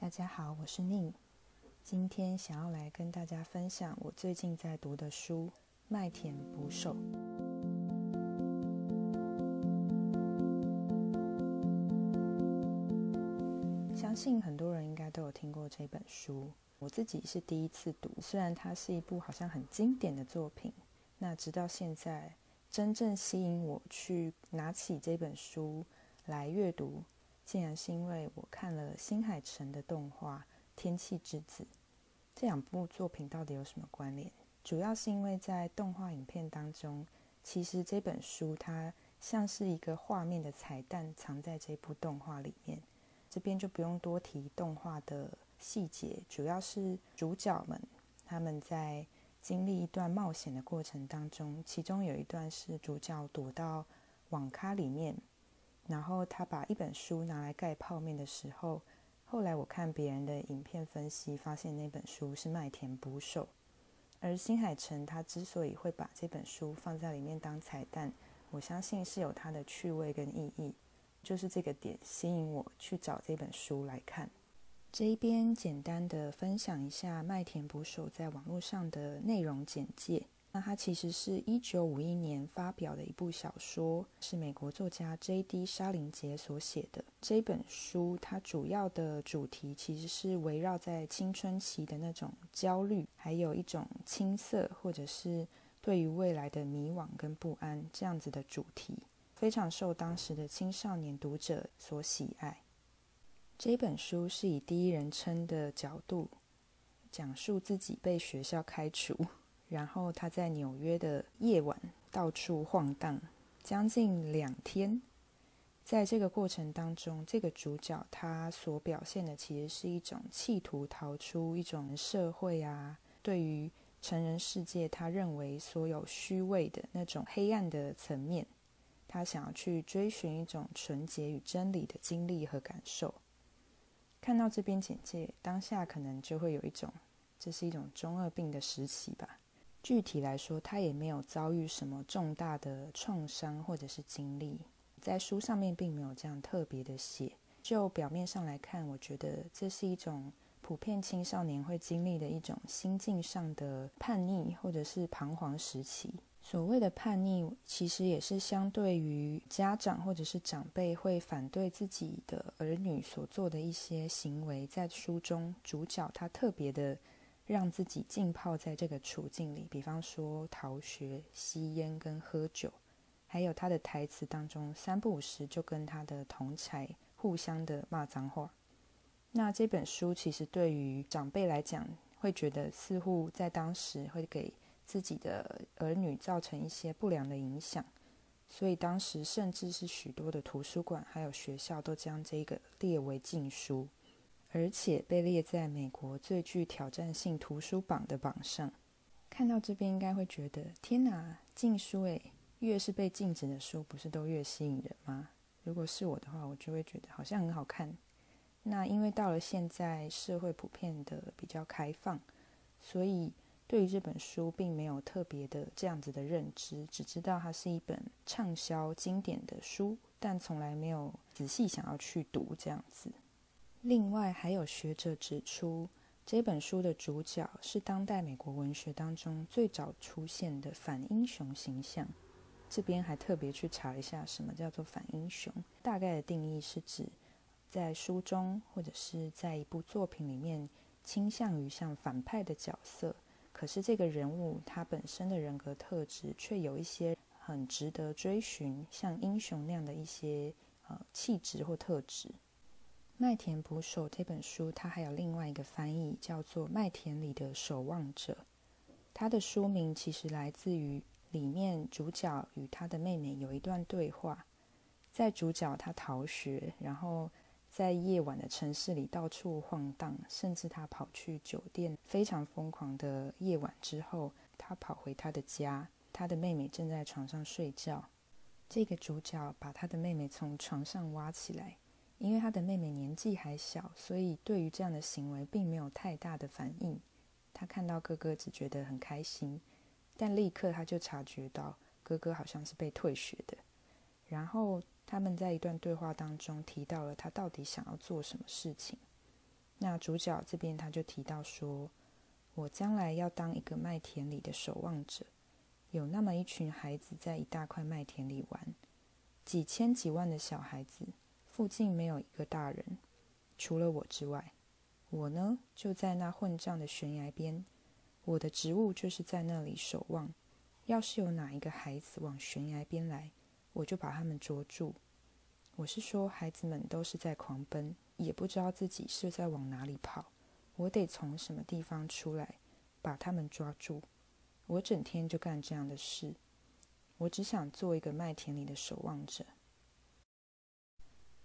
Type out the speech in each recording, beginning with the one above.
大家好，我是宁。今天想要来跟大家分享我最近在读的书《麦田捕手》。相信很多人应该都有听过这本书，我自己是第一次读。虽然它是一部好像很经典的作品，那直到现在，真正吸引我去拿起这本书来阅读。竟然是因为我看了新海诚的动画《天气之子》，这两部作品到底有什么关联？主要是因为在动画影片当中，其实这本书它像是一个画面的彩蛋，藏在这部动画里面。这边就不用多提动画的细节，主要是主角们他们在经历一段冒险的过程当中，其中有一段是主角躲到网咖里面。然后他把一本书拿来盖泡面的时候，后来我看别人的影片分析，发现那本书是《麦田捕手》。而新海诚他之所以会把这本书放在里面当彩蛋，我相信是有它的趣味跟意义，就是这个点吸引我去找这本书来看。这一边简单的分享一下《麦田捕手》在网络上的内容简介。那它其实是一九五一年发表的一部小说，是美国作家 J.D. 沙林杰所写的。这本书它主要的主题其实是围绕在青春期的那种焦虑，还有一种青涩，或者是对于未来的迷惘跟不安这样子的主题，非常受当时的青少年读者所喜爱。这本书是以第一人称的角度讲述自己被学校开除。然后他在纽约的夜晚到处晃荡，将近两天。在这个过程当中，这个主角他所表现的其实是一种企图逃出一种社会啊，对于成人世界他认为所有虚伪的那种黑暗的层面，他想要去追寻一种纯洁与真理的经历和感受。看到这边简介，当下可能就会有一种，这是一种中二病的时期吧。具体来说，他也没有遭遇什么重大的创伤或者是经历，在书上面并没有这样特别的写。就表面上来看，我觉得这是一种普遍青少年会经历的一种心境上的叛逆或者是彷徨时期。所谓的叛逆，其实也是相对于家长或者是长辈会反对自己的儿女所做的一些行为。在书中，主角他特别的。让自己浸泡在这个处境里，比方说逃学、吸烟跟喝酒，还有他的台词当中三不五时就跟他的同才互相的骂脏话。那这本书其实对于长辈来讲，会觉得似乎在当时会给自己的儿女造成一些不良的影响，所以当时甚至是许多的图书馆还有学校都将这个列为禁书。而且被列在美国最具挑战性图书榜的榜上。看到这边应该会觉得，天哪，禁书诶，越是被禁止的书，不是都越吸引人吗？如果是我的话，我就会觉得好像很好看。那因为到了现在，社会普遍的比较开放，所以对于这本书并没有特别的这样子的认知，只知道它是一本畅销经典的书，但从来没有仔细想要去读这样子。另外，还有学者指出，这本书的主角是当代美国文学当中最早出现的反英雄形象。这边还特别去查一下，什么叫做反英雄？大概的定义是指，在书中或者是在一部作品里面，倾向于像反派的角色，可是这个人物他本身的人格特质却有一些很值得追寻，像英雄那样的一些呃气质或特质。《麦田捕手》这本书，它还有另外一个翻译，叫做《麦田里的守望者》。它的书名其实来自于里面主角与他的妹妹有一段对话。在主角他逃学，然后在夜晚的城市里到处晃荡，甚至他跑去酒店非常疯狂的夜晚之后，他跑回他的家，他的妹妹正在床上睡觉。这个主角把他的妹妹从床上挖起来。因为他的妹妹年纪还小，所以对于这样的行为并没有太大的反应。他看到哥哥只觉得很开心，但立刻他就察觉到哥哥好像是被退学的。然后他们在一段对话当中提到了他到底想要做什么事情。那主角这边他就提到说：“我将来要当一个麦田里的守望者。有那么一群孩子在一大块麦田里玩，几千几万的小孩子，附近没有一个大人，除了我之外。我呢，就在那混账的悬崖边。我的职务就是在那里守望。要是有哪一个孩子往悬崖边来，我就把他们捉住。我是说，孩子们都是在狂奔。”也不知道自己是在往哪里跑，我得从什么地方出来，把他们抓住。我整天就干这样的事。我只想做一个麦田里的守望者。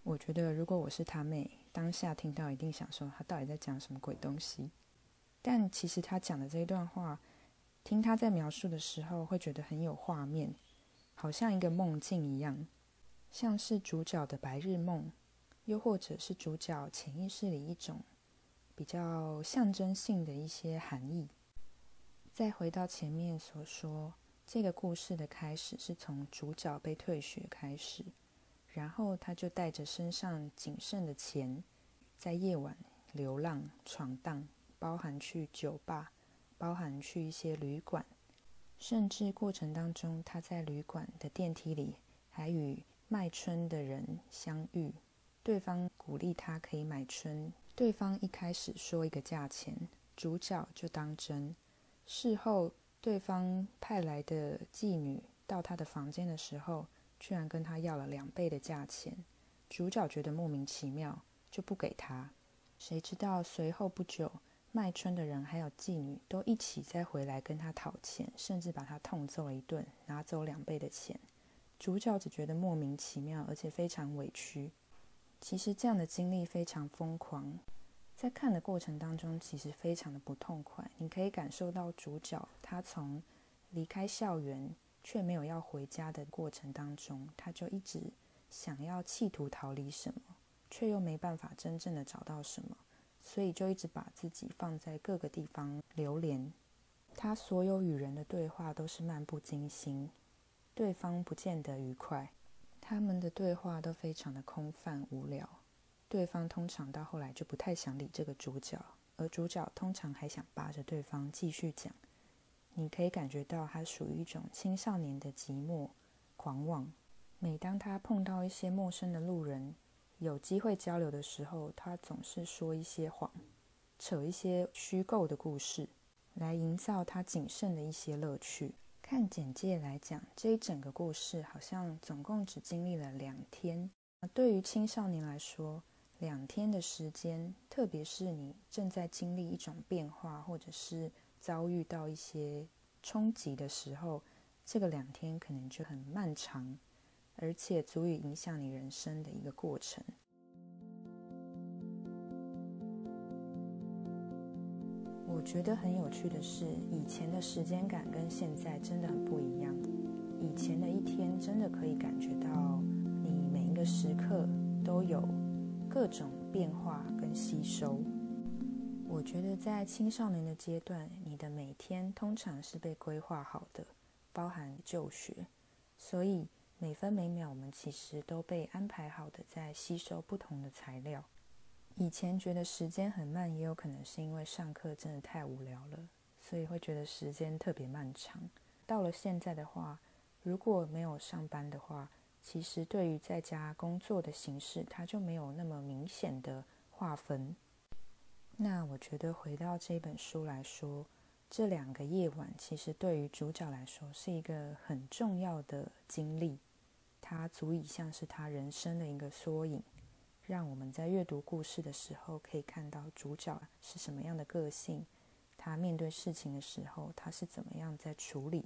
我觉得，如果我是他妹，当下听到一定想说，他到底在讲什么鬼东西？但其实他讲的这一段话，听他在描述的时候，会觉得很有画面，好像一个梦境一样，像是主角的白日梦。又或者是主角潜意识里一种比较象征性的一些含义。再回到前面所说，这个故事的开始是从主角被退学开始，然后他就带着身上仅剩的钱，在夜晚流浪闯荡，包含去酒吧，包含去一些旅馆，甚至过程当中他在旅馆的电梯里还与卖春的人相遇。对方鼓励他可以买春，对方一开始说一个价钱，主角就当真。事后，对方派来的妓女到他的房间的时候，居然跟他要了两倍的价钱。主角觉得莫名其妙，就不给他。谁知道随后不久，卖春的人还有妓女都一起再回来跟他讨钱，甚至把他痛揍了一顿，拿走两倍的钱。主角只觉得莫名其妙，而且非常委屈。其实这样的经历非常疯狂，在看的过程当中，其实非常的不痛快。你可以感受到主角他从离开校园却没有要回家的过程当中，他就一直想要企图逃离什么，却又没办法真正的找到什么，所以就一直把自己放在各个地方流连。他所有与人的对话都是漫不经心，对方不见得愉快。他们的对话都非常的空泛无聊，对方通常到后来就不太想理这个主角，而主角通常还想扒着对方继续讲。你可以感觉到他属于一种青少年的寂寞、狂妄。每当他碰到一些陌生的路人，有机会交流的时候，他总是说一些谎，扯一些虚构的故事，来营造他仅剩的一些乐趣。看简介来讲，这一整个故事好像总共只经历了两天。对于青少年来说，两天的时间，特别是你正在经历一种变化，或者是遭遇到一些冲击的时候，这个两天可能就很漫长，而且足以影响你人生的一个过程。我觉得很有趣的是，以前的时间感跟现在真的很不一样。以前的一天真的可以感觉到，你每一个时刻都有各种变化跟吸收。我觉得在青少年的阶段，你的每天通常是被规划好的，包含就学，所以每分每秒我们其实都被安排好的在吸收不同的材料。以前觉得时间很慢，也有可能是因为上课真的太无聊了，所以会觉得时间特别漫长。到了现在的话，如果没有上班的话，其实对于在家工作的形式，它就没有那么明显的划分。那我觉得回到这本书来说，这两个夜晚其实对于主角来说是一个很重要的经历，它足以像是他人生的一个缩影。让我们在阅读故事的时候，可以看到主角是什么样的个性，他面对事情的时候，他是怎么样在处理，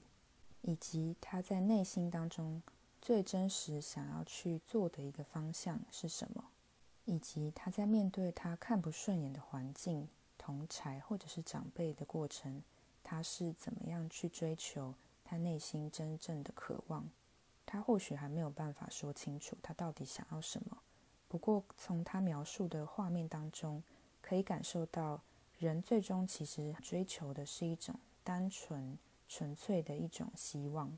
以及他在内心当中最真实想要去做的一个方向是什么，以及他在面对他看不顺眼的环境、同才或者是长辈的过程，他是怎么样去追求他内心真正的渴望。他或许还没有办法说清楚他到底想要什么。不过，从他描述的画面当中，可以感受到人最终其实追求的是一种单纯、纯粹的一种希望。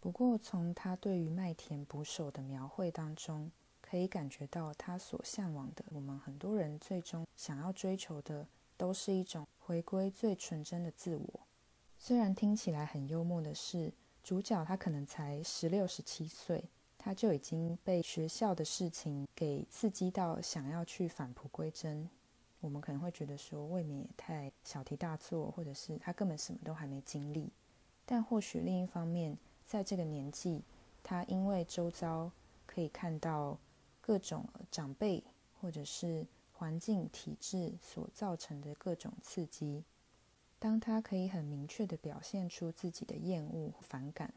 不过，从他对于麦田捕手的描绘当中，可以感觉到他所向往的。我们很多人最终想要追求的，都是一种回归最纯真的自我。虽然听起来很幽默的是，主角他可能才十六、十七岁，他就已经被学校的事情给刺激到，想要去返璞归真。我们可能会觉得说，未免也太小题大做，或者是他根本什么都还没经历。但或许另一方面，在这个年纪，他因为周遭可以看到各种长辈或者是环境体制所造成的各种刺激，当他可以很明确的表现出自己的厌恶、反感，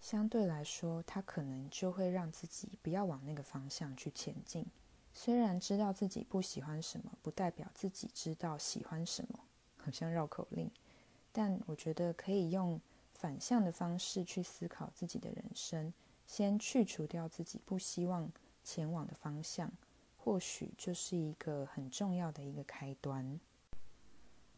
相对来说，他可能就会让自己不要往那个方向去前进。虽然知道自己不喜欢什么，不代表自己知道喜欢什么，好像绕口令。但我觉得可以用反向的方式去思考自己的人生，先去除掉自己不希望前往的方向，或许就是一个很重要的一个开端。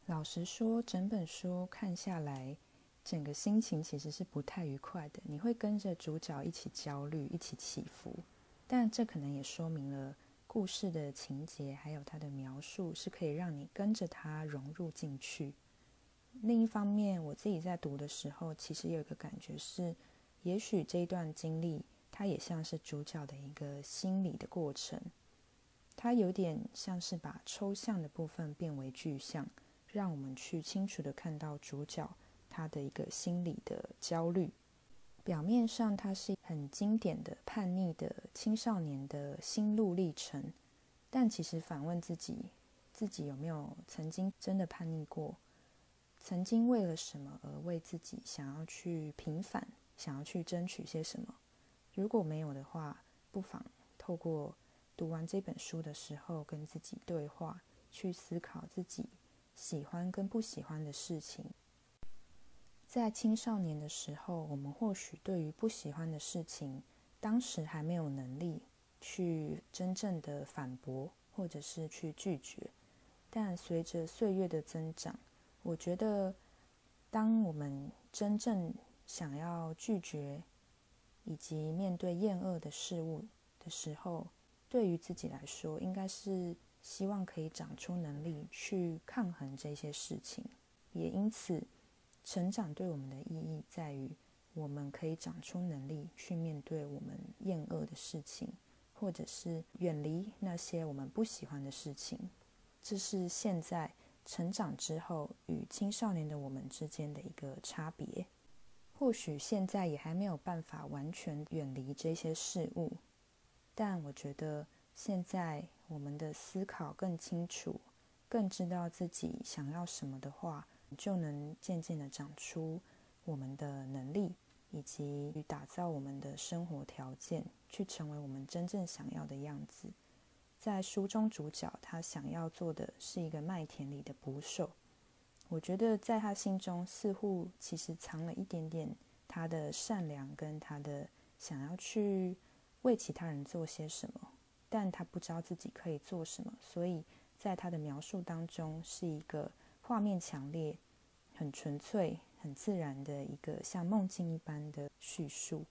老实说，整本书看下来，整个心情其实是不太愉快的。你会跟着主角一起焦虑，一起起伏，但这可能也说明了。故事的情节还有它的描述是可以让你跟着它融入进去。另一方面，我自己在读的时候，其实有一个感觉是，也许这一段经历它也像是主角的一个心理的过程。它有点像是把抽象的部分变为具象，让我们去清楚的看到主角他的一个心理的焦虑。表面上，它是很经典的叛逆的青少年的心路历程，但其实反问自己，自己有没有曾经真的叛逆过？曾经为了什么而为自己想要去平反，想要去争取些什么？如果没有的话，不妨透过读完这本书的时候，跟自己对话，去思考自己喜欢跟不喜欢的事情。在青少年的时候，我们或许对于不喜欢的事情，当时还没有能力去真正的反驳，或者是去拒绝。但随着岁月的增长，我觉得，当我们真正想要拒绝以及面对厌恶的事物的时候，对于自己来说，应该是希望可以长出能力去抗衡这些事情，也因此。成长对我们的意义在于，我们可以长出能力去面对我们厌恶的事情，或者是远离那些我们不喜欢的事情。这是现在成长之后与青少年的我们之间的一个差别。或许现在也还没有办法完全远离这些事物，但我觉得现在我们的思考更清楚，更知道自己想要什么的话。就能渐渐的长出我们的能力，以及与打造我们的生活条件，去成为我们真正想要的样子。在书中，主角他想要做的是一个麦田里的捕手。我觉得在他心中，似乎其实藏了一点点他的善良，跟他的想要去为其他人做些什么，但他不知道自己可以做什么，所以在他的描述当中是一个。画面强烈、很纯粹、很自然的一个像梦境一般的叙述，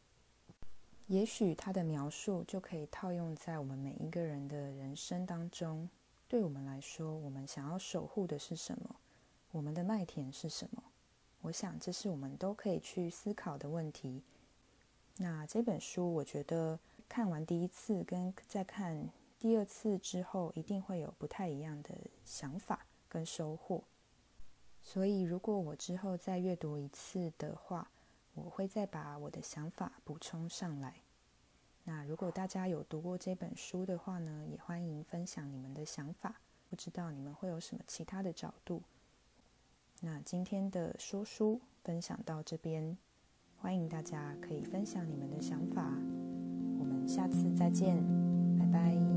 也许他的描述就可以套用在我们每一个人的人生当中。对我们来说，我们想要守护的是什么？我们的麦田是什么？我想这是我们都可以去思考的问题。那这本书，我觉得看完第一次跟再看第二次之后，一定会有不太一样的想法跟收获。所以，如果我之后再阅读一次的话，我会再把我的想法补充上来。那如果大家有读过这本书的话呢，也欢迎分享你们的想法。不知道你们会有什么其他的角度？那今天的说书分享到这边，欢迎大家可以分享你们的想法。我们下次再见，拜拜。